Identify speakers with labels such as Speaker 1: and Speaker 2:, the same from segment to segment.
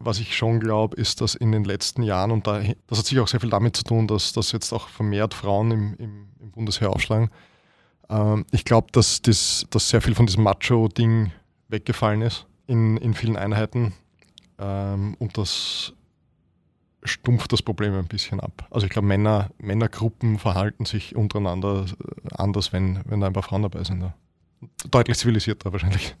Speaker 1: was ich schon glaube, ist, dass in den letzten Jahren, und da, das hat sicher auch sehr viel damit zu tun, dass, dass jetzt auch vermehrt Frauen im, im, im Bundesheer aufschlagen. Ähm, ich glaube, dass, das, dass sehr viel von diesem Macho-Ding weggefallen ist in, in vielen Einheiten. Ähm, und das stumpft das Problem ein bisschen ab. Also ich glaube, Männer, Männergruppen verhalten sich untereinander anders, wenn, wenn da ein paar Frauen dabei sind. Ja. Deutlich zivilisierter wahrscheinlich.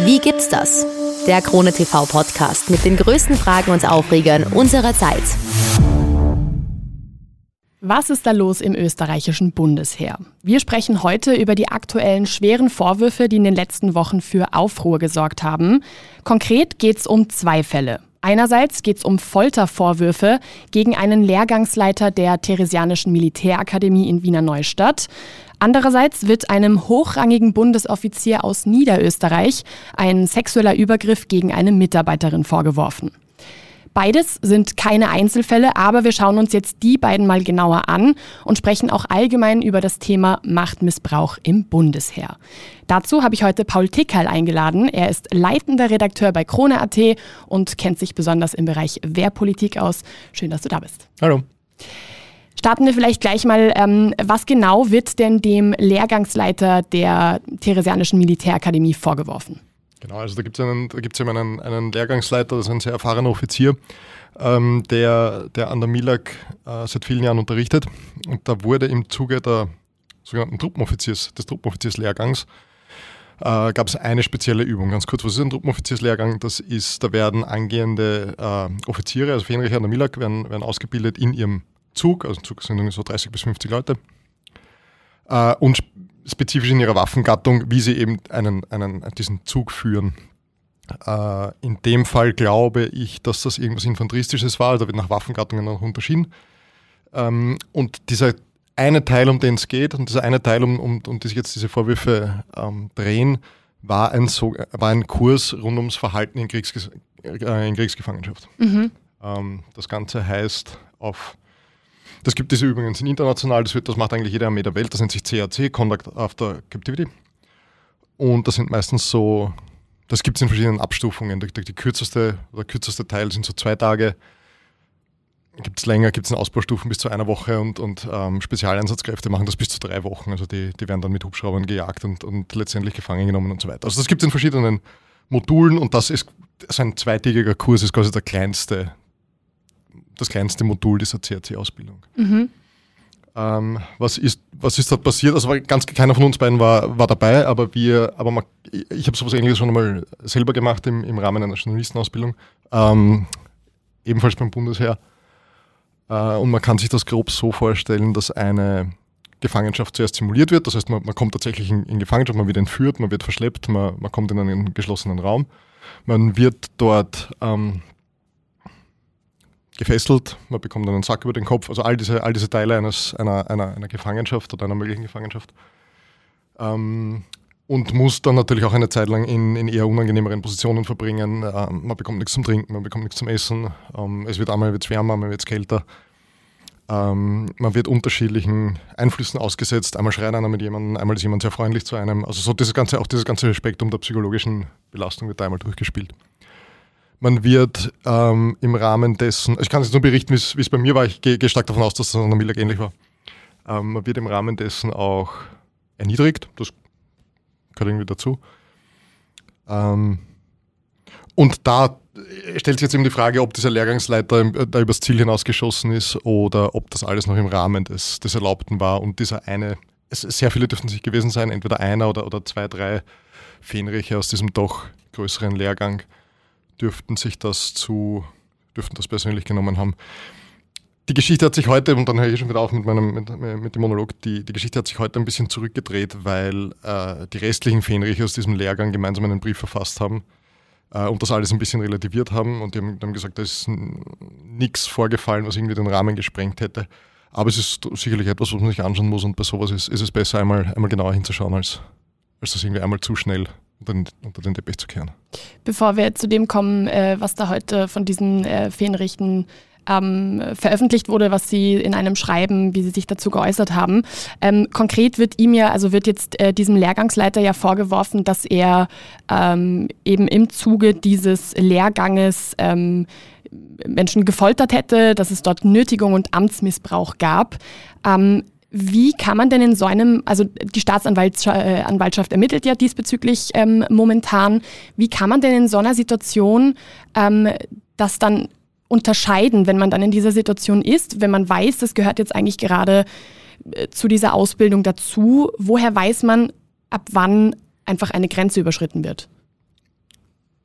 Speaker 2: Wie gibt's das? Der Krone TV Podcast mit den größten Fragen und Aufregern unserer Zeit.
Speaker 3: Was ist da los im österreichischen Bundesheer? Wir sprechen heute über die aktuellen schweren Vorwürfe, die in den letzten Wochen für Aufruhr gesorgt haben. Konkret geht es um zwei Fälle. Einerseits geht es um Foltervorwürfe gegen einen Lehrgangsleiter der Theresianischen Militärakademie in Wiener Neustadt. Andererseits wird einem hochrangigen Bundesoffizier aus Niederösterreich ein sexueller Übergriff gegen eine Mitarbeiterin vorgeworfen. Beides sind keine Einzelfälle, aber wir schauen uns jetzt die beiden mal genauer an und sprechen auch allgemein über das Thema Machtmissbrauch im Bundesheer. Dazu habe ich heute Paul Tickerl eingeladen. Er ist leitender Redakteur bei Krone.at und kennt sich besonders im Bereich Wehrpolitik aus. Schön, dass du da bist.
Speaker 1: Hallo.
Speaker 3: Starten wir vielleicht gleich mal, ähm, was genau wird denn dem Lehrgangsleiter der Theresianischen Militärakademie vorgeworfen?
Speaker 1: Genau, also da gibt es einen, einen, einen Lehrgangsleiter, das ist ein sehr erfahrener Offizier, ähm, der, der an der MILAG äh, seit vielen Jahren unterrichtet. Und da wurde im Zuge der sogenannten Truppenoffiziers, des Truppenoffizierslehrgangs, äh, gab es eine spezielle Übung. Ganz kurz, was ist ein Truppenoffizierslehrgang? Das ist, da werden angehende äh, Offiziere, also Fähnriche an der MILAG, werden, werden ausgebildet in ihrem Zug, also Zug sind so 30 bis 50 Leute, äh, und spezifisch in ihrer Waffengattung, wie sie eben einen, einen, diesen Zug führen. Äh, in dem Fall glaube ich, dass das irgendwas Infanteristisches war, da wird nach Waffengattungen noch unterschieden. Ähm, und dieser eine Teil, um den es geht, und dieser eine Teil, um, um, um die sich jetzt diese Vorwürfe ähm, drehen, war ein, so, war ein Kurs rund ums Verhalten in, Kriegsges äh, in Kriegsgefangenschaft. Mhm. Ähm, das Ganze heißt auf das gibt es übrigens international, das, wird, das macht eigentlich jede Armee der Welt, das nennt sich CAC, Conduct After Captivity. Und das sind meistens so, das gibt es in verschiedenen Abstufungen. Die, die, kürzeste, der kürzeste Teil sind so zwei Tage, gibt es länger, gibt es Ausbaustufen bis zu einer Woche und, und ähm, Spezialeinsatzkräfte machen das bis zu drei Wochen. Also die, die werden dann mit Hubschraubern gejagt und, und letztendlich gefangen genommen und so weiter. Also das gibt es in verschiedenen Modulen und das ist so ein zweitägiger Kurs, ist quasi der kleinste das kleinste Modul dieser CRC-Ausbildung. Mhm. Ähm, was, ist, was ist da passiert? Also ganz keiner von uns beiden war, war dabei, aber wir, aber man, ich habe sowas ähnliches schon einmal selber gemacht im, im Rahmen einer Journalistenausbildung, ähm, ebenfalls beim Bundesheer. Äh, und man kann sich das grob so vorstellen, dass eine Gefangenschaft zuerst simuliert wird. Das heißt, man, man kommt tatsächlich in, in, Gefangenschaft, man wird entführt, man wird verschleppt, man, man kommt in einen geschlossenen Raum. Man wird dort ähm, gefesselt, man bekommt einen Sack über den Kopf, also all diese, all diese Teile eines, einer, einer, einer Gefangenschaft oder einer möglichen Gefangenschaft. Ähm, und muss dann natürlich auch eine Zeit lang in, in eher unangenehmeren Positionen verbringen. Ähm, man bekommt nichts zum Trinken, man bekommt nichts zum Essen. Ähm, es wird einmal wird's wärmer, einmal wird es kälter. Ähm, man wird unterschiedlichen Einflüssen ausgesetzt. Einmal schreit einer mit jemandem, einmal ist jemand sehr freundlich zu einem. Also so dieses ganze, auch dieses ganze Spektrum der psychologischen Belastung wird da einmal durchgespielt. Man wird ähm, im Rahmen dessen, ich kann jetzt nur berichten, wie es bei mir war, ich gehe geh stark davon aus, dass das an der Millag ähnlich war. Ähm, man wird im Rahmen dessen auch erniedrigt, das gehört irgendwie dazu. Ähm, und da stellt sich jetzt eben die Frage, ob dieser Lehrgangsleiter da übers Ziel hinausgeschossen ist oder ob das alles noch im Rahmen des, des Erlaubten war. Und dieser eine, es, sehr viele dürften sich gewesen sein, entweder einer oder, oder zwei, drei Fähnriche aus diesem doch größeren Lehrgang dürften sich das zu, dürften das persönlich genommen haben. Die Geschichte hat sich heute, und dann höre ich schon wieder auf mit, meinem, mit, mit dem Monolog, die, die Geschichte hat sich heute ein bisschen zurückgedreht, weil äh, die restlichen Fähnriche aus diesem Lehrgang gemeinsam einen Brief verfasst haben äh, und das alles ein bisschen relativiert haben. Und die haben, die haben gesagt, da ist nichts vorgefallen, was irgendwie den Rahmen gesprengt hätte. Aber es ist sicherlich etwas, was man sich anschauen muss und bei sowas ist, ist es besser, einmal, einmal genauer hinzuschauen, als, als das irgendwie einmal zu schnell unter, unter den Teppich zu kehren.
Speaker 3: Bevor wir zu dem kommen, äh, was da heute von diesen äh, Fähnrichten ähm, veröffentlicht wurde, was Sie in einem Schreiben, wie Sie sich dazu geäußert haben. Ähm, konkret wird ihm ja, also wird jetzt äh, diesem Lehrgangsleiter ja vorgeworfen, dass er ähm, eben im Zuge dieses Lehrganges ähm, Menschen gefoltert hätte, dass es dort Nötigung und Amtsmissbrauch gab. Ähm, wie kann man denn in so einem, also die Staatsanwaltschaft äh, ermittelt ja diesbezüglich ähm, momentan, wie kann man denn in so einer Situation ähm, das dann unterscheiden, wenn man dann in dieser Situation ist, wenn man weiß, das gehört jetzt eigentlich gerade äh, zu dieser Ausbildung dazu, woher weiß man, ab wann einfach eine Grenze überschritten wird?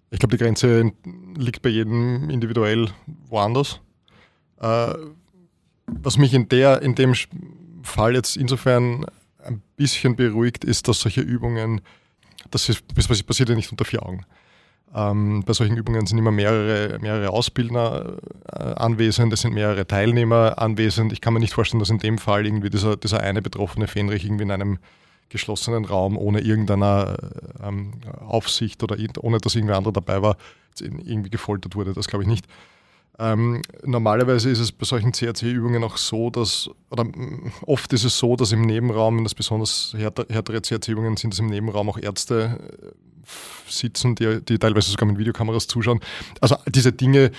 Speaker 1: Ich glaube, die Grenze liegt bei jedem individuell woanders. Äh, was mich in, der, in dem Fall jetzt insofern ein bisschen beruhigt ist, dass solche Übungen, das, ist, das passiert ja nicht unter vier Augen. Ähm, bei solchen Übungen sind immer mehrere, mehrere Ausbildner äh, anwesend, es sind mehrere Teilnehmer anwesend. Ich kann mir nicht vorstellen, dass in dem Fall irgendwie dieser, dieser eine betroffene Fenrich irgendwie in einem geschlossenen Raum ohne irgendeiner ähm, Aufsicht oder ohne dass irgendwer anderer dabei war, irgendwie gefoltert wurde. Das glaube ich nicht. Ähm, normalerweise ist es bei solchen CRC-Übungen auch so, dass, oder oft ist es so, dass im Nebenraum, wenn das besonders härtere CRC-Übungen sind, dass im Nebenraum auch Ärzte äh, sitzen, die, die teilweise sogar mit Videokameras zuschauen. Also diese Dinge,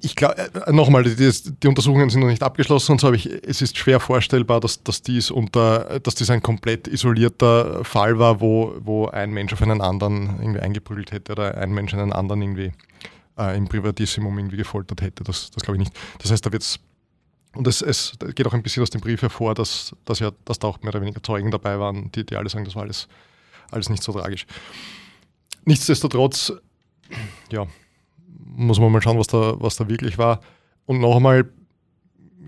Speaker 1: ich glaube, äh, nochmal, die, die, Untersuchungen sind noch nicht abgeschlossen und so, aber ich, es ist schwer vorstellbar, dass, dass, dies unter, dass dies ein komplett isolierter Fall war, wo, wo ein Mensch auf einen anderen irgendwie eingeprügelt hätte oder ein Mensch einen anderen irgendwie äh, im Privatissimum irgendwie gefoltert hätte. Das, das glaube ich nicht. Das heißt, da wird es, und es, es geht auch ein bisschen aus dem Brief hervor, dass, dass, ja, dass da auch mehr oder weniger Zeugen dabei waren, die, die alle sagen, das war alles, alles nicht so tragisch. Nichtsdestotrotz, ja, muss man mal schauen, was da, was da wirklich war. Und noch einmal,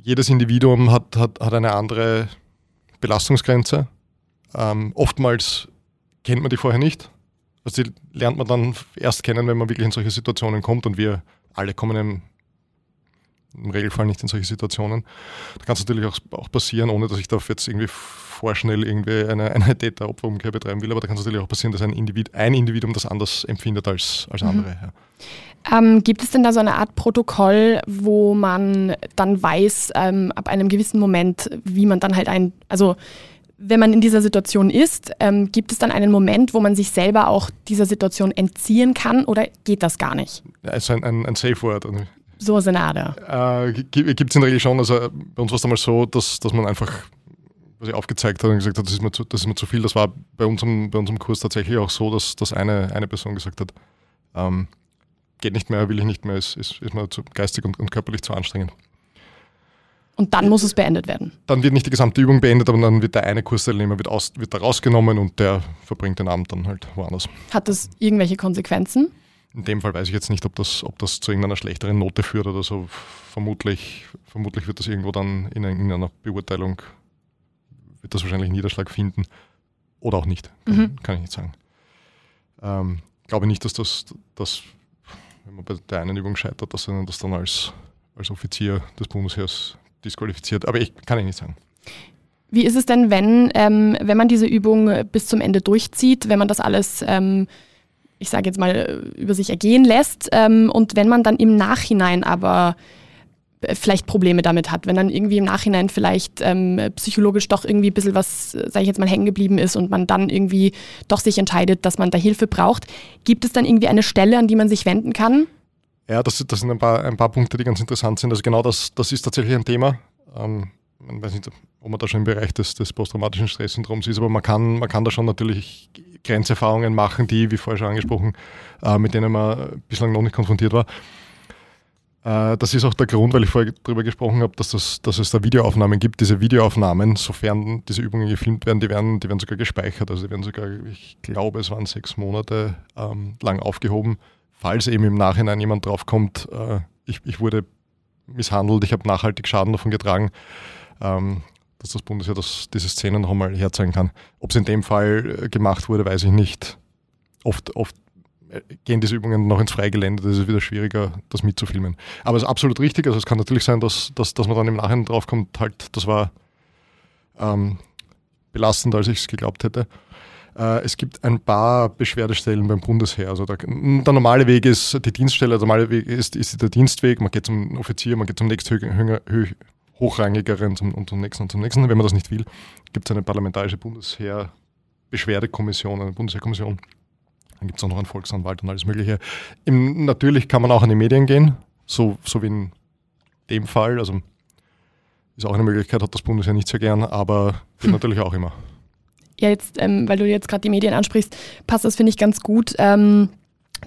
Speaker 1: jedes Individuum hat, hat, hat eine andere Belastungsgrenze. Ähm, oftmals kennt man die vorher nicht. Also die lernt man dann erst kennen, wenn man wirklich in solche Situationen kommt und wir alle kommen im, im Regelfall nicht in solche Situationen. Da kann es natürlich auch, auch, passieren, ohne dass ich da jetzt irgendwie vorschnell irgendwie eine, eine Täter-Opfer-Umkehr betreiben will, aber da kann es natürlich auch passieren, dass ein, Individ, ein Individuum das anders empfindet als, als mhm. andere. Ja.
Speaker 3: Ähm, gibt es denn da so eine Art Protokoll, wo man dann weiß, ähm, ab einem gewissen Moment, wie man dann halt ein, also wenn man in dieser Situation ist, ähm, gibt es dann einen Moment, wo man sich selber auch dieser Situation entziehen kann oder geht das gar nicht?
Speaker 1: Ja, also ein, ein, ein Safe Word.
Speaker 3: So eine Art.
Speaker 1: Äh, gibt es in der Regel schon. Also bei uns war es damals so, dass, dass man einfach was ich aufgezeigt hat und gesagt hat, das ist mir zu, das ist mir zu viel. Das war bei unserem, bei unserem Kurs tatsächlich auch so, dass, dass eine, eine Person gesagt hat, ähm, geht nicht mehr, will ich nicht mehr, ist, ist, ist mir zu geistig und, und körperlich zu anstrengend.
Speaker 3: Und dann muss es beendet werden.
Speaker 1: Dann wird nicht die gesamte Übung beendet, aber dann wird der eine Kursteilnehmer wird, aus, wird da rausgenommen und der verbringt den Abend dann halt woanders.
Speaker 3: Hat das irgendwelche Konsequenzen?
Speaker 1: In dem Fall weiß ich jetzt nicht, ob das, ob das zu irgendeiner schlechteren Note führt oder so. Vermutlich, vermutlich wird das irgendwo dann in einer Beurteilung, wird das wahrscheinlich Niederschlag finden. Oder auch nicht, kann, mhm. kann ich nicht sagen. Ähm, glaube nicht, dass das, das, wenn man bei der einen Übung scheitert, dass man das dann als, als Offizier des Bundesheers disqualifiziert. Aber ich kann ich nicht sagen.
Speaker 3: Wie ist es denn, wenn, ähm, wenn man diese Übung bis zum Ende durchzieht, wenn man das alles, ähm, ich sage jetzt mal, über sich ergehen lässt ähm, und wenn man dann im Nachhinein aber äh, vielleicht Probleme damit hat, wenn dann irgendwie im Nachhinein vielleicht ähm, psychologisch doch irgendwie ein bisschen was, sage ich jetzt mal, hängen geblieben ist und man dann irgendwie doch sich entscheidet, dass man da Hilfe braucht, gibt es dann irgendwie eine Stelle, an die man sich wenden kann?
Speaker 1: Ja, das, das sind ein paar, ein paar Punkte, die ganz interessant sind. Also genau das, das ist tatsächlich ein Thema. Ähm, ich weiß nicht, ob man da schon im Bereich des, des posttraumatischen Stresssyndroms ist, aber man kann, man kann da schon natürlich Grenzerfahrungen machen, die, wie vorher schon angesprochen, äh, mit denen man bislang noch nicht konfrontiert war. Äh, das ist auch der Grund, weil ich vorher darüber gesprochen habe, dass, das, dass es da Videoaufnahmen gibt. Diese Videoaufnahmen, sofern diese Übungen gefilmt werden, die werden, die werden sogar gespeichert. Also die werden sogar, ich glaube, es waren sechs Monate ähm, lang aufgehoben falls eben im Nachhinein jemand draufkommt, äh, ich, ich wurde misshandelt, ich habe nachhaltig Schaden davon getragen, ähm, dass das Bundesheer das, diese Szenen noch einmal herzeigen kann. Ob es in dem Fall äh, gemacht wurde, weiß ich nicht. Oft, oft äh, gehen diese Übungen noch ins Freigelände, das ist wieder schwieriger, das mitzufilmen. Aber es ist absolut richtig, also es kann natürlich sein, dass, dass, dass man dann im Nachhinein draufkommt, halt, das war ähm, belastender, als ich es geglaubt hätte. Äh, es gibt ein paar Beschwerdestellen beim Bundesheer. Also der, der, normale Weg ist die Dienststelle, der normale Weg ist, ist der Dienstweg. Man geht zum Offizier, man geht zum nächsthöher, hochrangigeren zum, und zum nächsten und zum nächsten. Wenn man das nicht will, gibt es eine parlamentarische Bundesheer-Beschwerdekommission, eine Bundesheerkommission. Dann gibt es auch noch einen Volksanwalt und alles Mögliche. Im, natürlich kann man auch an die Medien gehen, so, so wie in dem Fall. Also ist auch eine Möglichkeit, hat das Bundesheer nicht sehr gern, aber geht natürlich auch immer.
Speaker 3: Ja, jetzt, ähm, weil du jetzt gerade die Medien ansprichst, passt das, finde ich, ganz gut. Ähm,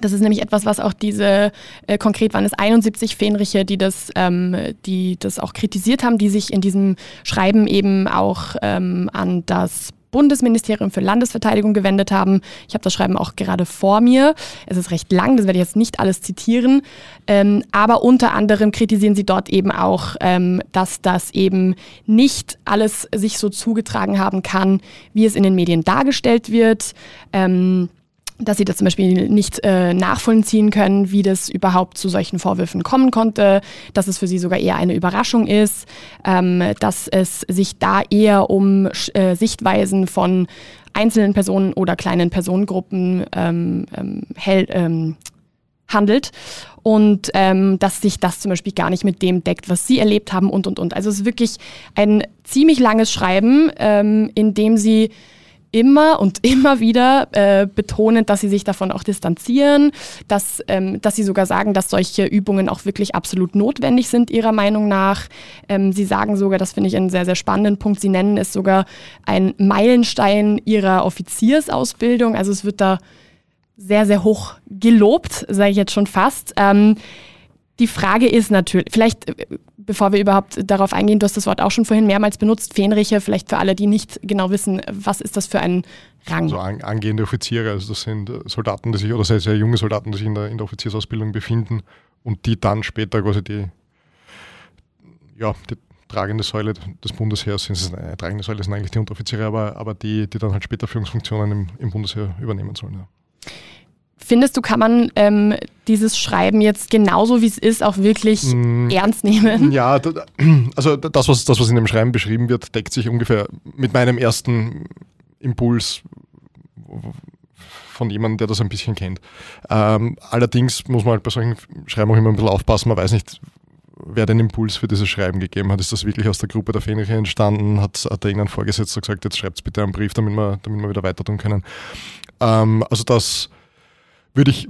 Speaker 3: das ist nämlich etwas, was auch diese, äh, konkret waren es 71 Fähnriche, die das, ähm, die das auch kritisiert haben, die sich in diesem Schreiben eben auch ähm, an das Bundesministerium für Landesverteidigung gewendet haben. Ich habe das Schreiben auch gerade vor mir. Es ist recht lang, das werde ich jetzt nicht alles zitieren. Ähm, aber unter anderem kritisieren sie dort eben auch, ähm, dass das eben nicht alles sich so zugetragen haben kann, wie es in den Medien dargestellt wird. Ähm, dass sie das zum Beispiel nicht äh, nachvollziehen können, wie das überhaupt zu solchen Vorwürfen kommen konnte, dass es für sie sogar eher eine Überraschung ist, ähm, dass es sich da eher um äh, Sichtweisen von einzelnen Personen oder kleinen Personengruppen ähm, ähm, hell, ähm, handelt und ähm, dass sich das zum Beispiel gar nicht mit dem deckt, was sie erlebt haben und und und. Also es ist wirklich ein ziemlich langes Schreiben, ähm, in dem sie immer und immer wieder äh, betonen, dass sie sich davon auch distanzieren, dass, ähm, dass sie sogar sagen, dass solche Übungen auch wirklich absolut notwendig sind, ihrer Meinung nach. Ähm, sie sagen sogar, das finde ich einen sehr, sehr spannenden Punkt, sie nennen es sogar ein Meilenstein ihrer Offiziersausbildung. Also es wird da sehr, sehr hoch gelobt, sage ich jetzt schon fast. Ähm, die Frage ist natürlich, vielleicht äh, bevor wir überhaupt darauf eingehen, du hast das Wort auch schon vorhin mehrmals benutzt, Fähnriche, vielleicht für alle, die nicht genau wissen, was ist das für ein Rang?
Speaker 1: Also an, angehende Offiziere, also das sind Soldaten, die sich, oder sehr, sehr junge Soldaten, die sich in der, in der Offiziersausbildung befinden und die dann später quasi die, ja, die tragende Säule des Bundesheers sind. Eine tragende Säule sind eigentlich die Unteroffiziere, aber, aber die, die dann halt später Führungsfunktionen im, im Bundesheer übernehmen sollen. Ja.
Speaker 3: Findest du, kann man ähm, dieses Schreiben jetzt genauso wie es ist auch wirklich mm, ernst nehmen?
Speaker 1: Ja, also das was, das, was in dem Schreiben beschrieben wird, deckt sich ungefähr mit meinem ersten Impuls von jemandem, der das ein bisschen kennt. Ähm, allerdings muss man halt bei solchen Schreiben auch immer ein bisschen aufpassen. Man weiß nicht, wer den Impuls für dieses Schreiben gegeben hat. Ist das wirklich aus der Gruppe der Fähnriche entstanden? Hat, hat da irgendein Vorgesetzter gesagt, jetzt schreibt es bitte einen Brief, damit wir, damit wir wieder weiter tun können? Ähm, also das würde ich,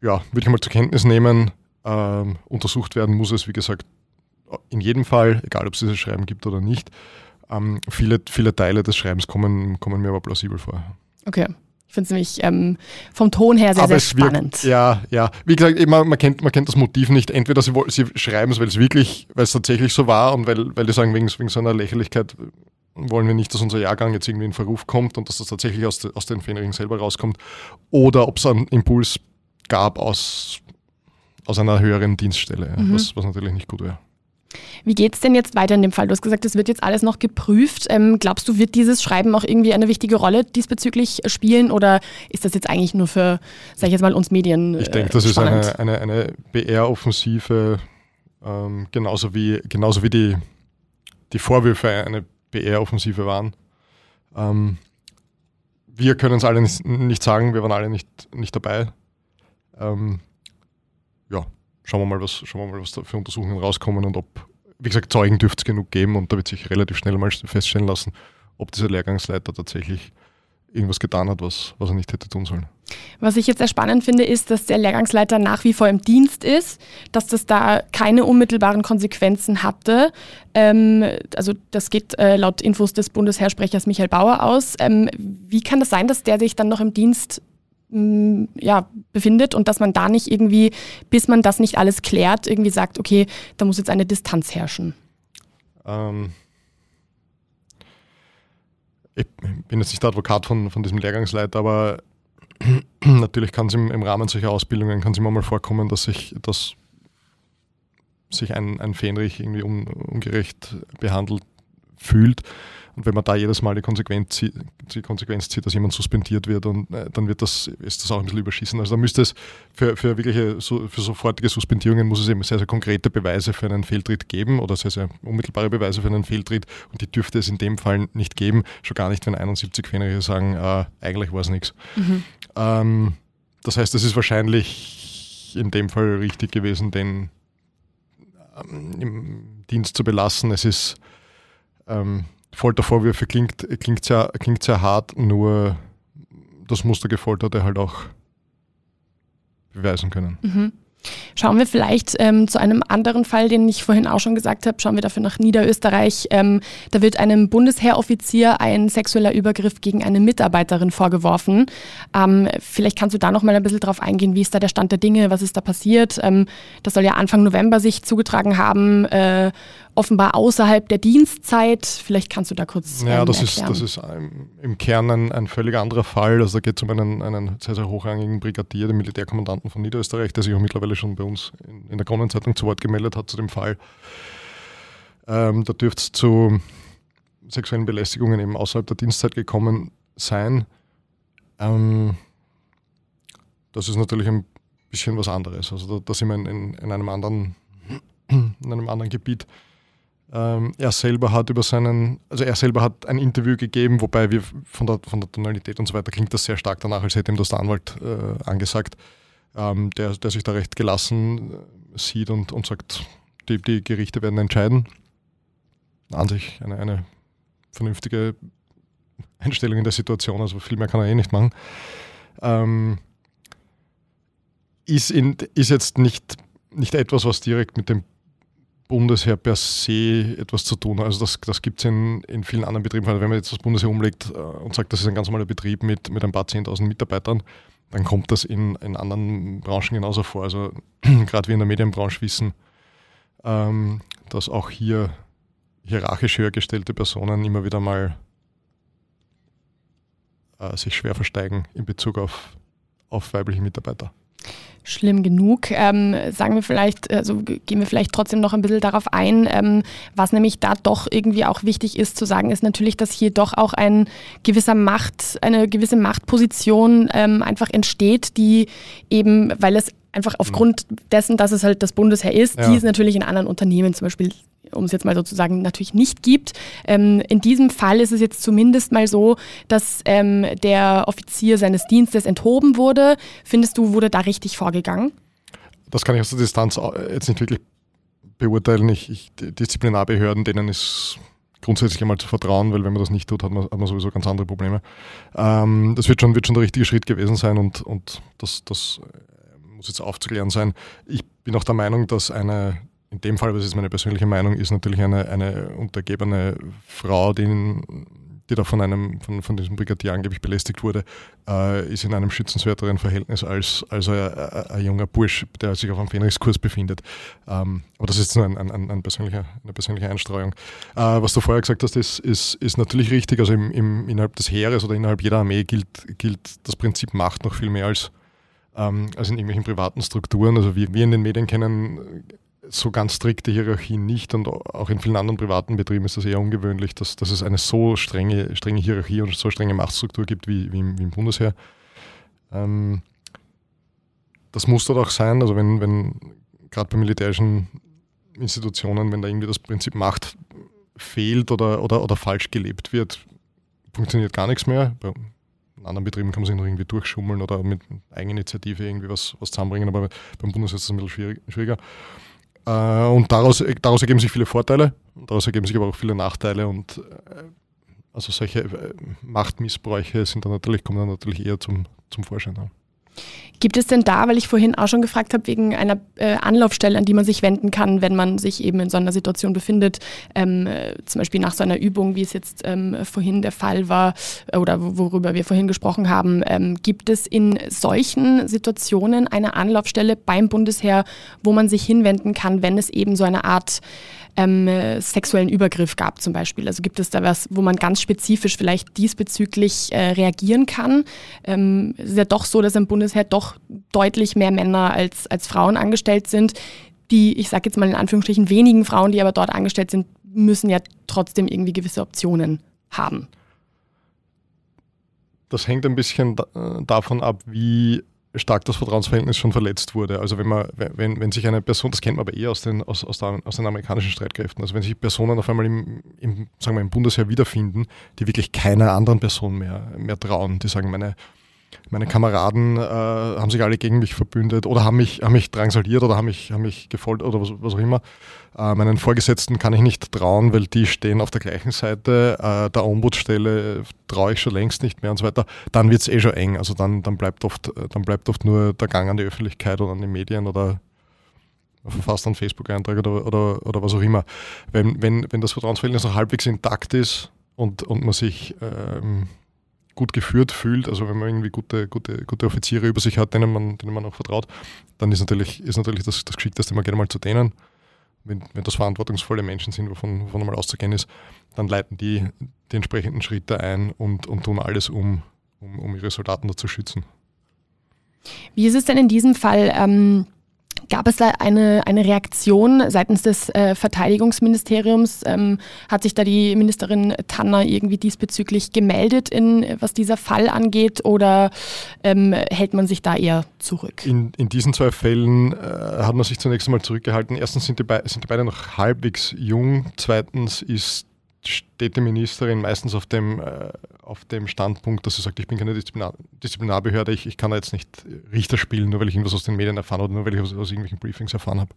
Speaker 1: ja, würde ich mal zur Kenntnis nehmen. Ähm, untersucht werden muss es, wie gesagt, in jedem Fall, egal ob es dieses Schreiben gibt oder nicht. Ähm, viele, viele Teile des Schreibens kommen, kommen mir aber plausibel vor.
Speaker 3: Okay. Ich finde es nämlich ähm, vom Ton her sehr, aber sehr spannend.
Speaker 1: Wirkt, ja, ja. Wie gesagt, man, man, kennt, man kennt das Motiv nicht. Entweder sie, sie schreiben es, weil es wirklich, weil es tatsächlich so war und weil, weil die sagen, wegen, wegen so einer Lächerlichkeit wollen wir nicht, dass unser Jahrgang jetzt irgendwie in Verruf kommt und dass das tatsächlich aus, de, aus den Fähnringen selber rauskommt. Oder ob es einen Impuls gab aus, aus einer höheren Dienststelle, mhm. was, was natürlich nicht gut wäre.
Speaker 3: Wie geht es denn jetzt weiter in dem Fall? Du hast gesagt, es wird jetzt alles noch geprüft. Ähm, glaubst du, wird dieses Schreiben auch irgendwie eine wichtige Rolle diesbezüglich spielen oder ist das jetzt eigentlich nur für, sag ich jetzt mal, uns Medien?
Speaker 1: Ich denke, das spannend? ist eine, eine, eine BR-Offensive, ähm, genauso wie, genauso wie die, die Vorwürfe eine PR-Offensive waren. Ähm, wir können es alle nicht, nicht, sagen, wir waren alle nicht, nicht dabei. Ähm, ja, schauen wir mal, was, schauen wir mal, was da für Untersuchungen rauskommen und ob, wie gesagt, Zeugen dürfte es genug geben und da wird sich relativ schnell mal feststellen lassen, ob dieser Lehrgangsleiter tatsächlich irgendwas getan hat, was, was er nicht hätte tun sollen.
Speaker 3: Was ich jetzt sehr spannend finde, ist, dass der Lehrgangsleiter nach wie vor im Dienst ist, dass das da keine unmittelbaren Konsequenzen hatte. Ähm, also das geht äh, laut Infos des Bundesheersprechers Michael Bauer aus. Ähm, wie kann das sein, dass der sich dann noch im Dienst mh, mm, ja, befindet und dass man da nicht irgendwie, bis man das nicht alles klärt, irgendwie sagt, okay, da muss jetzt eine Distanz herrschen? Ähm
Speaker 1: ich bin jetzt nicht der Advokat von, von diesem Lehrgangsleiter, aber natürlich kann es im, im, Rahmen solcher Ausbildungen kann immer mal vorkommen, dass sich, dass sich ein, ein Fähnrich irgendwie un, ungerecht behandelt fühlt. Und wenn man da jedes Mal die Konsequenz, zieht, die Konsequenz zieht, dass jemand suspendiert wird, und äh, dann wird das, ist das auch ein bisschen überschießen. Also da müsste es für, für wirkliche, für sofortige Suspendierungen muss es eben sehr, sehr konkrete Beweise für einen Fehltritt geben oder sehr, sehr unmittelbare Beweise für einen Fehltritt. Und die dürfte es in dem Fall nicht geben. Schon gar nicht, wenn 71 Fähnrich sagen, äh, eigentlich war es nichts. Mhm. Ähm, das heißt, es ist wahrscheinlich in dem Fall richtig gewesen, den ähm, im Dienst zu belassen. Es ist ähm, Foltervorwürfe klingt, klingt, sehr, klingt sehr hart, nur das muss der Gefolterte halt auch beweisen können.
Speaker 3: Mhm. Schauen wir vielleicht ähm, zu einem anderen Fall, den ich vorhin auch schon gesagt habe. Schauen wir dafür nach Niederösterreich. Ähm, da wird einem Bundesheeroffizier ein sexueller Übergriff gegen eine Mitarbeiterin vorgeworfen. Ähm, vielleicht kannst du da noch mal ein bisschen drauf eingehen. Wie ist da der Stand der Dinge? Was ist da passiert? Ähm, das soll ja Anfang November sich zugetragen haben. Äh, offenbar außerhalb der Dienstzeit. Vielleicht kannst du da kurz.
Speaker 1: Ja, ähm, das, ist, das ist im Kern ein, ein völlig anderer Fall. Also da geht es um einen, einen sehr, sehr hochrangigen Brigadier, den Militärkommandanten von Niederösterreich, der sich auch mittlerweile schon bei uns in, in der Kronenzeitung zu Wort gemeldet hat zu dem Fall. Ähm, da dürfte es zu sexuellen Belästigungen eben außerhalb der Dienstzeit gekommen sein. Ähm, das ist natürlich ein bisschen was anderes. Also da, da sind wir in, in, in einem anderen in einem anderen Gebiet ähm, er selber hat über seinen, also er selber hat ein Interview gegeben, wobei wir von der, von der Tonalität und so weiter klingt das sehr stark danach, als hätte ihm das der Anwalt äh, angesagt, ähm, der, der sich da recht gelassen äh, sieht und, und sagt, die, die Gerichte werden entscheiden. An sich eine, eine vernünftige Einstellung in der Situation, also viel mehr kann er eh nicht machen. Ähm, ist, in, ist jetzt nicht, nicht etwas, was direkt mit dem Bundesheer per se etwas zu tun. Also das, das gibt es in, in vielen anderen Betrieben. Also wenn man jetzt das Bundesheer umlegt äh, und sagt, das ist ein ganz normaler Betrieb mit, mit ein paar 10.000 Mitarbeitern, dann kommt das in, in anderen Branchen genauso vor. Also gerade wir in der Medienbranche wissen, ähm, dass auch hier hierarchisch höher gestellte Personen immer wieder mal äh, sich schwer versteigen in Bezug auf, auf weibliche Mitarbeiter
Speaker 3: schlimm genug. Ähm, sagen wir vielleicht, also gehen wir vielleicht trotzdem noch ein bisschen darauf ein, ähm, was nämlich da doch irgendwie auch wichtig ist zu sagen, ist natürlich, dass hier doch auch ein gewisser Macht, eine gewisse Machtposition ähm, einfach entsteht, die eben, weil es einfach aufgrund dessen, dass es halt das Bundesheer ist, ja. die es natürlich in anderen Unternehmen zum Beispiel um es jetzt mal sozusagen natürlich nicht gibt. Ähm, in diesem Fall ist es jetzt zumindest mal so, dass ähm, der Offizier seines Dienstes enthoben wurde. Findest du, wurde da richtig vorgegangen?
Speaker 1: Das kann ich aus der Distanz jetzt nicht wirklich beurteilen. Ich, ich, Disziplinarbehörden, denen ist grundsätzlich einmal zu vertrauen, weil wenn man das nicht tut, hat man, hat man sowieso ganz andere Probleme. Ähm, das wird schon, wird schon der richtige Schritt gewesen sein und, und das, das muss jetzt aufzuklären sein. Ich bin auch der Meinung, dass eine in dem Fall, das ist meine persönliche Meinung, ist natürlich eine, eine untergebene Frau, die, die da von einem, von, von diesem Brigadier angeblich belästigt wurde, äh, ist in einem schützenswerteren Verhältnis als, als ein, ein, junger Bursch, der sich auf einem Fenrichskurs befindet. Ähm, aber das ist nur ein, ein, persönlicher, eine persönliche Einstreuung. Äh, was du vorher gesagt hast, ist, ist, ist natürlich richtig. Also im, im, innerhalb des Heeres oder innerhalb jeder Armee gilt, gilt das Prinzip Macht noch viel mehr als, ähm, als in irgendwelchen privaten Strukturen. Also wie wir in den Medien kennen, so ganz strikte Hierarchien nicht und auch in vielen anderen privaten Betrieben ist das eher ungewöhnlich, dass, dass es eine so strenge, strenge Hierarchie und so strenge Machtstruktur gibt wie, wie, im, wie im Bundesheer. Ähm, das muss dort auch sein, also wenn, wenn gerade bei militärischen Institutionen, wenn da irgendwie das Prinzip Macht fehlt oder, oder, oder falsch gelebt wird, funktioniert gar nichts mehr. Bei anderen Betrieben kann man sich noch irgendwie durchschummeln oder mit Eigeninitiative irgendwie was, was zusammenbringen, aber beim Bundesheer ist das ein bisschen schwieriger. Äh, und daraus, daraus ergeben sich viele Vorteile, daraus ergeben sich aber auch viele Nachteile und äh, also solche äh, Machtmissbräuche sind dann natürlich, kommen dann natürlich eher zum, zum Vorschein.
Speaker 3: Gibt es denn da, weil ich vorhin auch schon gefragt habe, wegen einer äh, Anlaufstelle, an die man sich wenden kann, wenn man sich eben in so einer Situation befindet, ähm, äh, zum Beispiel nach so einer Übung, wie es jetzt ähm, vorhin der Fall war äh, oder worüber wir vorhin gesprochen haben, ähm, gibt es in solchen Situationen eine Anlaufstelle beim Bundesheer, wo man sich hinwenden kann, wenn es eben so eine Art ähm, sexuellen Übergriff gab zum Beispiel? Also gibt es da was, wo man ganz spezifisch vielleicht diesbezüglich äh, reagieren kann? Ähm, es ist ja doch so, dass im Bundesheer doch deutlich mehr Männer als, als Frauen angestellt sind. Die, ich sage jetzt mal in Anführungsstrichen, wenigen Frauen, die aber dort angestellt sind, müssen ja trotzdem irgendwie gewisse Optionen haben?
Speaker 1: Das hängt ein bisschen äh, davon ab, wie stark das Vertrauensverhältnis schon verletzt wurde. Also wenn man, wenn, wenn sich eine Person, das kennt man aber eher aus den, aus, aus, der, aus den amerikanischen Streitkräften, also wenn sich Personen auf einmal im, im, sagen wir, im Bundesheer wiederfinden, die wirklich keiner anderen Person mehr, mehr trauen, die sagen, meine, meine Kameraden äh, haben sich alle gegen mich verbündet oder haben mich, haben mich drangsaliert oder haben mich, haben mich gefoltert oder was, was auch immer. Äh, meinen Vorgesetzten kann ich nicht trauen, weil die stehen auf der gleichen Seite. Äh, der Ombudsstelle traue ich schon längst nicht mehr und so weiter. Dann wird es eh schon eng. Also dann, dann, bleibt oft, dann bleibt oft nur der Gang an die Öffentlichkeit oder an die Medien oder verfasst einen Facebook-Eintrag oder, oder, oder was auch immer. Wenn, wenn, wenn das Vertrauensverhältnis noch halbwegs intakt ist und, und man sich ähm, gut geführt fühlt, also wenn man irgendwie gute, gute, gute Offiziere über sich hat, denen man, denen man auch vertraut, dann ist natürlich, ist natürlich das, das Geschickteste, man geht mal zu denen. Wenn, wenn das verantwortungsvolle Menschen sind, wovon, wovon einmal auszugehen ist, dann leiten die die entsprechenden Schritte ein und, und tun alles, um, um, um ihre Soldaten da zu schützen.
Speaker 3: Wie ist es denn in diesem Fall? Ähm Gab es da eine, eine Reaktion seitens des äh, Verteidigungsministeriums? Ähm, hat sich da die Ministerin Tanner irgendwie diesbezüglich gemeldet, in, was dieser Fall angeht, oder ähm, hält man sich da eher zurück?
Speaker 1: In, in diesen zwei Fällen äh, hat man sich zunächst einmal zurückgehalten. Erstens sind die, sind die beide noch halbwegs jung. Zweitens ist steht die Ministerin meistens auf dem, äh, auf dem Standpunkt, dass sie sagt, ich bin keine Disziplinar Disziplinarbehörde, ich, ich kann da jetzt nicht Richter spielen, nur weil ich irgendwas aus den Medien erfahren oder nur weil ich aus, aus irgendwelchen Briefings erfahren habe.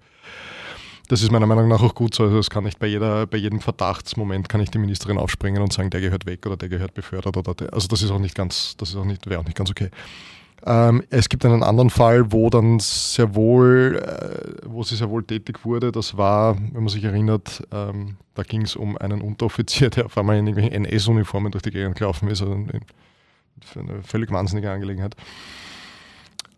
Speaker 1: Das ist meiner Meinung nach auch gut so. Also es kann nicht bei, jeder, bei jedem Verdachtsmoment kann ich die Ministerin aufspringen und sagen, der gehört weg oder der gehört befördert oder der, also das ist auch nicht ganz, das ist auch nicht, wäre auch nicht ganz okay. Ähm, es gibt einen anderen Fall, wo dann sehr wohl, äh, wo sie sehr wohl tätig wurde. Das war, wenn man sich erinnert, ähm, da ging es um einen Unteroffizier, der auf einmal in irgendwelchen NS-Uniformen durch die Gegend gelaufen ist. Also eine völlig wahnsinnige Angelegenheit.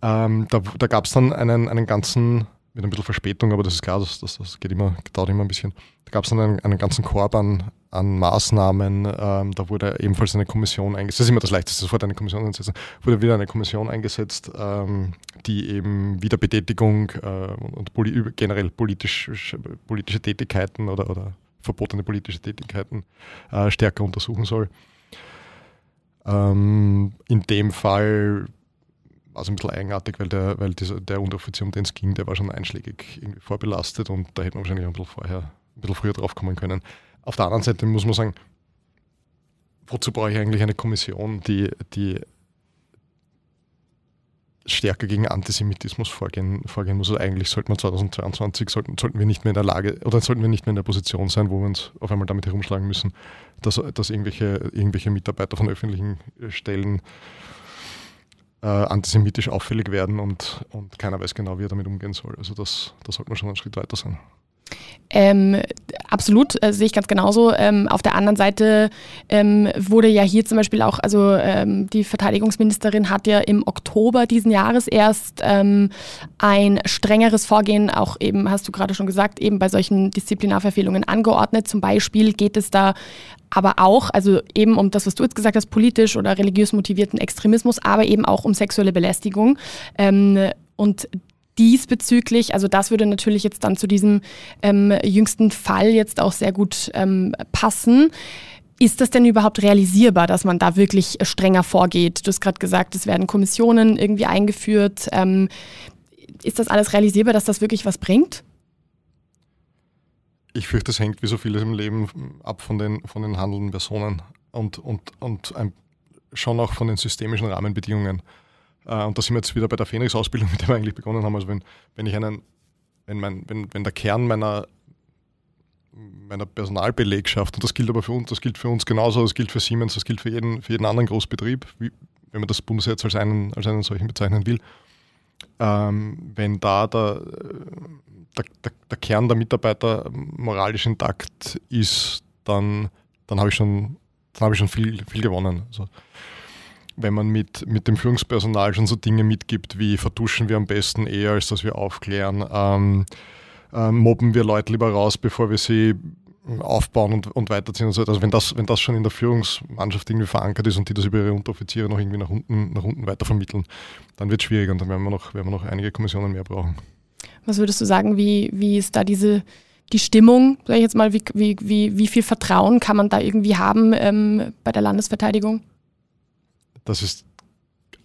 Speaker 1: Ähm, da da gab es dann einen, einen ganzen, mit ein bisschen Verspätung, aber das ist klar, das, das, das geht immer, dauert immer ein bisschen. Da gab es dann einen, einen ganzen Korb an, an Maßnahmen. Ähm, da wurde ebenfalls eine Kommission eingesetzt. Das ist immer das Leichteste, sofort eine Kommission einsetzen. Wurde wieder eine Kommission eingesetzt, ähm, die eben Wiederbetätigung äh, und poli generell politisch, politische Tätigkeiten oder, oder verbotene politische Tätigkeiten äh, stärker untersuchen soll. Ähm, in dem Fall war es ein bisschen eigenartig, weil der, weil dieser, der Unteroffizier, um den es ging, der war schon einschlägig irgendwie vorbelastet und da hätte man wahrscheinlich ein bisschen vorher, ein bisschen früher drauf kommen können. Auf der anderen Seite muss man sagen, wozu brauche ich eigentlich eine Kommission, die, die stärker gegen Antisemitismus vorgehen, vorgehen muss. Also eigentlich sollte man 2022 sollten, sollten wir nicht mehr in der Lage oder sollten wir nicht mehr in der Position sein, wo wir uns auf einmal damit herumschlagen müssen, dass, dass irgendwelche, irgendwelche Mitarbeiter von öffentlichen Stellen äh, antisemitisch auffällig werden und, und keiner weiß genau, wie er damit umgehen soll. Also das, da sollte man schon einen Schritt weiter sein.
Speaker 3: Ähm, absolut, äh, sehe ich ganz genauso. Ähm, auf der anderen Seite ähm, wurde ja hier zum Beispiel auch, also ähm, die Verteidigungsministerin hat ja im Oktober diesen Jahres erst ähm, ein strengeres Vorgehen, auch eben, hast du gerade schon gesagt, eben bei solchen Disziplinarverfehlungen angeordnet. Zum Beispiel geht es da aber auch, also eben um das, was du jetzt gesagt hast, politisch oder religiös motivierten Extremismus, aber eben auch um sexuelle Belästigung. Ähm, und diesbezüglich, also das würde natürlich jetzt dann zu diesem ähm, jüngsten Fall jetzt auch sehr gut ähm, passen. Ist das denn überhaupt realisierbar, dass man da wirklich strenger vorgeht? Du hast gerade gesagt, es werden Kommissionen irgendwie eingeführt. Ähm, ist das alles realisierbar, dass das wirklich was bringt?
Speaker 1: Ich fürchte, es hängt wie so vieles im Leben ab von den, von den handelnden Personen und, und, und ein, schon auch von den systemischen Rahmenbedingungen. Äh, und da sind wir jetzt wieder bei der Phoenix-Ausbildung, mit der wir eigentlich begonnen haben. Also wenn, wenn ich einen, wenn, mein, wenn, wenn der Kern meiner, meiner Personalbelegschaft, und das gilt aber für uns, das gilt für uns genauso, das gilt für Siemens, das gilt für jeden, für jeden anderen Großbetrieb, wie, wenn man das Bundesgesetz als einen, als einen solchen bezeichnen will, ähm, wenn da der, der, der, der, Kern der Mitarbeiter moralisch intakt ist, dann, dann habe ich schon, dann habe ich schon viel, viel gewonnen. Also, wenn man mit, mit dem Führungspersonal schon so Dinge mitgibt, wie vertuschen wir am besten eher, als dass wir aufklären, ähm, äh, mobben wir Leute lieber raus, bevor wir sie aufbauen und, und weiterziehen und so. Also wenn das, wenn das schon in der Führungsmannschaft irgendwie verankert ist und die das über ihre Unteroffiziere noch irgendwie nach unten, nach unten weitervermitteln, dann wird es schwieriger und dann werden wir, noch, werden wir noch einige Kommissionen mehr brauchen.
Speaker 3: Was würdest du sagen, wie, wie ist da diese die Stimmung, sage ich jetzt mal, wie, wie, wie, wie viel Vertrauen kann man da irgendwie haben ähm, bei der Landesverteidigung?
Speaker 1: Das ist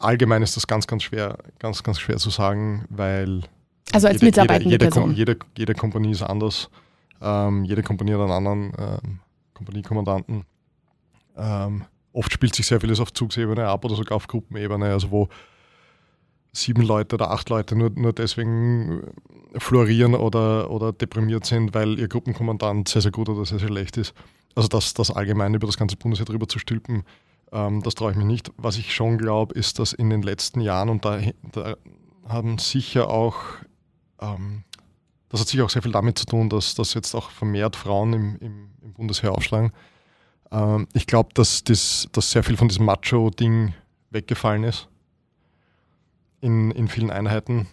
Speaker 1: allgemein ist das ganz, ganz schwer, ganz, ganz schwer zu sagen, weil
Speaker 3: also als jede, mitarbeitende
Speaker 1: jede, jede,
Speaker 3: Person.
Speaker 1: Jede, jede Kompanie ist anders. Ähm, jede Kompanie hat einen anderen ähm, Kompaniekommandanten. Ähm, oft spielt sich sehr vieles auf Zugsebene ab oder sogar auf Gruppenebene, also wo sieben Leute oder acht Leute nur, nur deswegen florieren oder, oder deprimiert sind, weil ihr Gruppenkommandant sehr, sehr gut oder sehr, sehr schlecht ist. Also das, das allgemein über das ganze Bundesheer drüber zu stülpen, das traue ich mich nicht. Was ich schon glaube, ist, dass in den letzten Jahren, und da, da haben sicher auch, ähm, das hat sicher auch sehr viel damit zu tun, dass, dass jetzt auch vermehrt Frauen im, im, im Bundesheer aufschlagen. Ähm, ich glaube, dass, das, dass sehr viel von diesem Macho-Ding weggefallen ist in, in vielen Einheiten.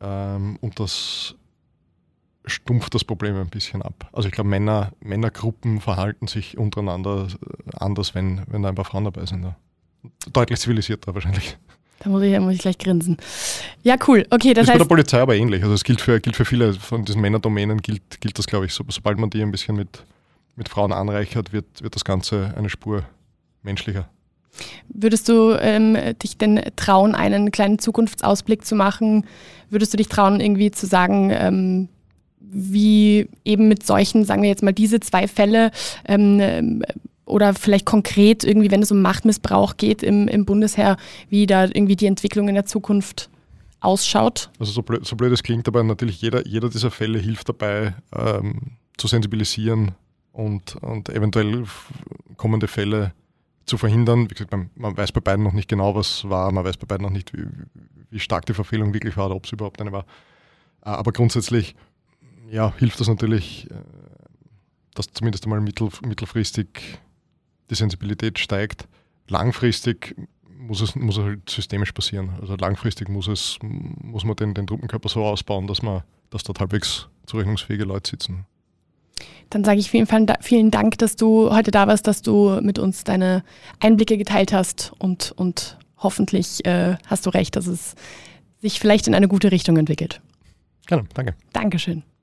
Speaker 1: Ähm, und das stumpft das Problem ein bisschen ab. Also ich glaube, Männer, Männergruppen verhalten sich untereinander äh, anders, wenn, wenn da ein paar Frauen dabei sind. Ja. Deutlich zivilisierter wahrscheinlich.
Speaker 3: Da muss ich, muss ich gleich grinsen. Ja, cool. Okay, das,
Speaker 1: das ist
Speaker 3: heißt,
Speaker 1: bei der Polizei aber ähnlich. Also es gilt für, gilt für viele von diesen Männerdomänen, gilt, gilt das, glaube ich, so, sobald man die ein bisschen mit, mit Frauen anreichert, wird, wird das Ganze eine Spur menschlicher.
Speaker 3: Würdest du ähm, dich denn trauen, einen kleinen Zukunftsausblick zu machen? Würdest du dich trauen, irgendwie zu sagen, ähm, wie eben mit solchen, sagen wir jetzt mal, diese zwei Fälle ähm, oder vielleicht konkret irgendwie, wenn es um Machtmissbrauch geht im, im Bundesheer, wie da irgendwie die Entwicklung in der Zukunft ausschaut?
Speaker 1: Also so blöd, so blöd es klingt, aber natürlich jeder, jeder dieser Fälle hilft dabei, ähm, zu sensibilisieren und, und eventuell kommende Fälle zu verhindern. Wie gesagt, man, weiß bei beiden noch nicht genau, was war, man weiß bei beiden noch nicht, wie, wie stark die Verfehlung wirklich war oder ob es überhaupt eine war. Äh, aber grundsätzlich ja, hilft das natürlich, äh, dass zumindest einmal mittel, mittelfristig die Sensibilität steigt. Langfristig muss es, muss es halt systemisch passieren. Also langfristig muss, es, muss man den, den Truppenkörper so ausbauen, dass, man, dass dort halbwegs zurechnungsfähige Leute sitzen.
Speaker 3: Dann sage ich vielen, vielen Dank, dass du heute da warst, dass du mit uns deine Einblicke geteilt hast und, und hoffentlich äh, hast du recht, dass es sich vielleicht in eine gute Richtung entwickelt.
Speaker 1: Gerne, danke.
Speaker 3: Dankeschön.